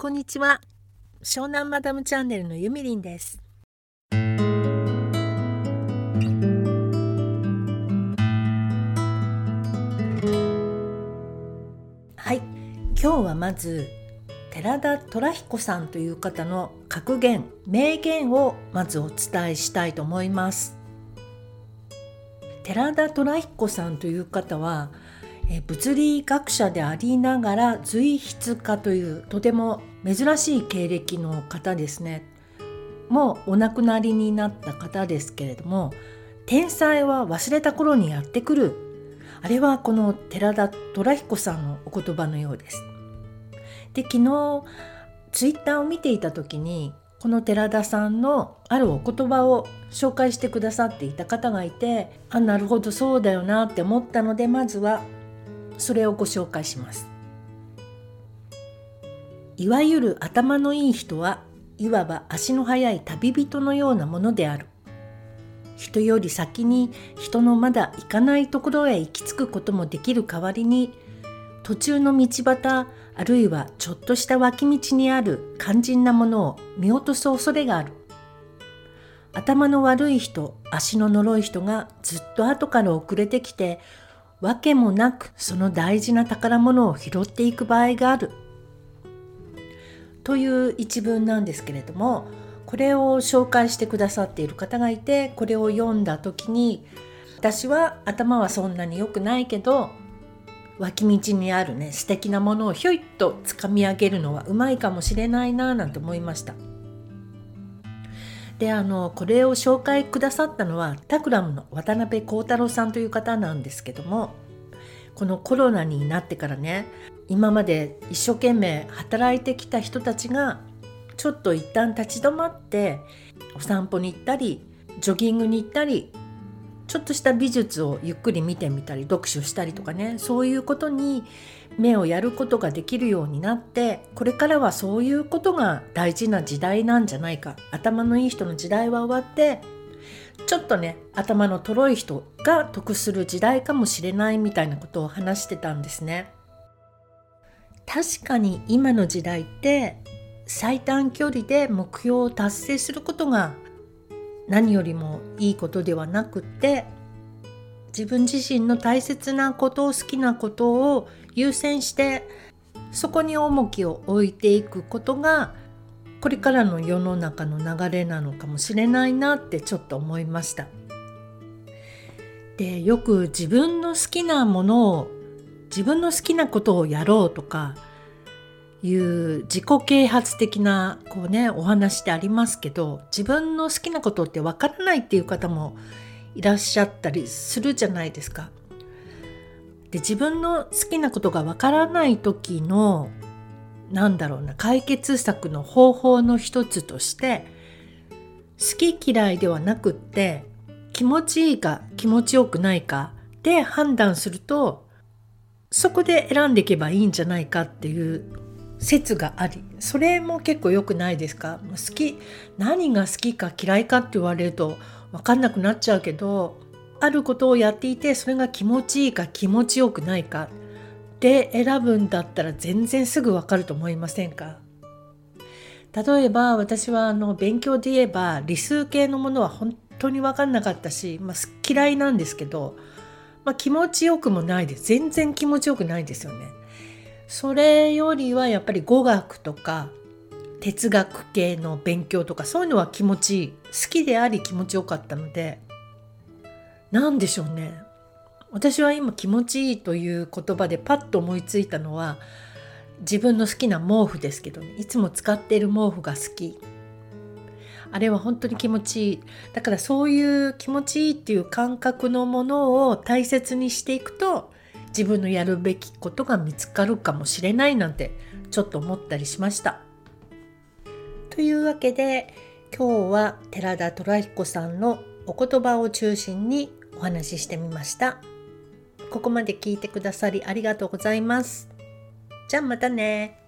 こんにちは。湘南マダムチャンネルのゆみりんです。はい。今日はまず寺田虎彦さんという方の格言名言をまずお伝えしたいと思います。寺田虎彦さんという方は物理学者でありながら随筆家というとても珍しい経歴の方ですね。もうお亡くなりになった方ですけれども天才は忘れた頃にやってくる。あれはこの寺田虎彦さんのお言葉のようです。で昨日ツイッターを見ていた時にこの寺田さんのあるお言葉を紹介してくださっていた方がいてあなるほどそうだよなって思ったのでまずはそれをご紹介します。いわゆる頭のいい人はいわば足の速い旅人のようなものである。人より先に人のまだ行かないところへ行き着くこともできる代わりに途中の道端あるいはちょっとした脇道にある肝心なものを見落とす恐れがある。頭の悪い人足の呪い人がずっと後から遅れてきてわけもなくその大事な宝物を拾っていく場合があるという一文なんですけれどもこれを紹介してくださっている方がいてこれを読んだ時に私は頭はそんなに良くないけど脇道にあるね素敵なものをひょいっとつかみ上げるのはうまいかもしれないななんて思いました。であのこれを紹介くださったのはタクラムの渡辺幸太郎さんという方なんですけどもこのコロナになってからね今まで一生懸命働いてきた人たちがちょっと一旦立ち止まってお散歩に行ったりジョギングに行ったりちょっとした美術をゆっくり見てみたり読書したりとかねそういうことに目をやることができるようになってこれからはそういうことが大事な時代なんじゃないか頭のいい人の時代は終わってちょっとね頭のとろい人が得する時代かもしれないみたいなことを話してたんですね。確かに今の時代って最短距離で目標を達成することが何よりもいいことではなくて自分自身の大切なことを好きなことを優先してそこに重きを置いていくことがこれからの世の中の流れなのかもしれないなってちょっと思いました。でよく自分の好きなものを自分の好きなことをやろうとかいう自己啓発的なこうねお話ってありますけど自分の好きなことってわからないっていう方もいらっしゃったりするじゃないですか。で自分の好きなことがわからない時のなんだろうな解決策の方法の一つとして好き嫌いではなくって気持ちいいか気持ちよくないかで判断するとそこで選んでいけばいいんじゃないかっていう説がありそれも結構良くないですか？好き何が好きか嫌いかって言われると分かんなくなっちゃうけどあることをやっていてそれが気持ちいいか気持ちよくないかで選ぶんだったら全然すぐ分かると思いませんか？例えば私はあの勉強で言えば理数系のものは本当に分かんなかったし、まあ、嫌いなんですけど、まあ、気持ちよくもないです。全然気持ちよくないですよね。それよりはやっぱり語学とか哲学系の勉強とかそういうのは気持ちいい好きであり気持ちよかったので何でしょうね。私は今気持ちいいという言葉でパッと思いついたのは自分の好きな毛布ですけど、ね、いつも使っている毛布が好き。あれは本当に気持ちいい。だからそういう気持ちいいっていう感覚のものを大切にしていくと自分のやるべきことが見つかるかもしれないなんてちょっと思ったりしました。というわけで今日は寺田虎彦さんのお言葉を中心にお話ししてみました。ここまで聞いてくださりありがとうございます。じゃあまたね。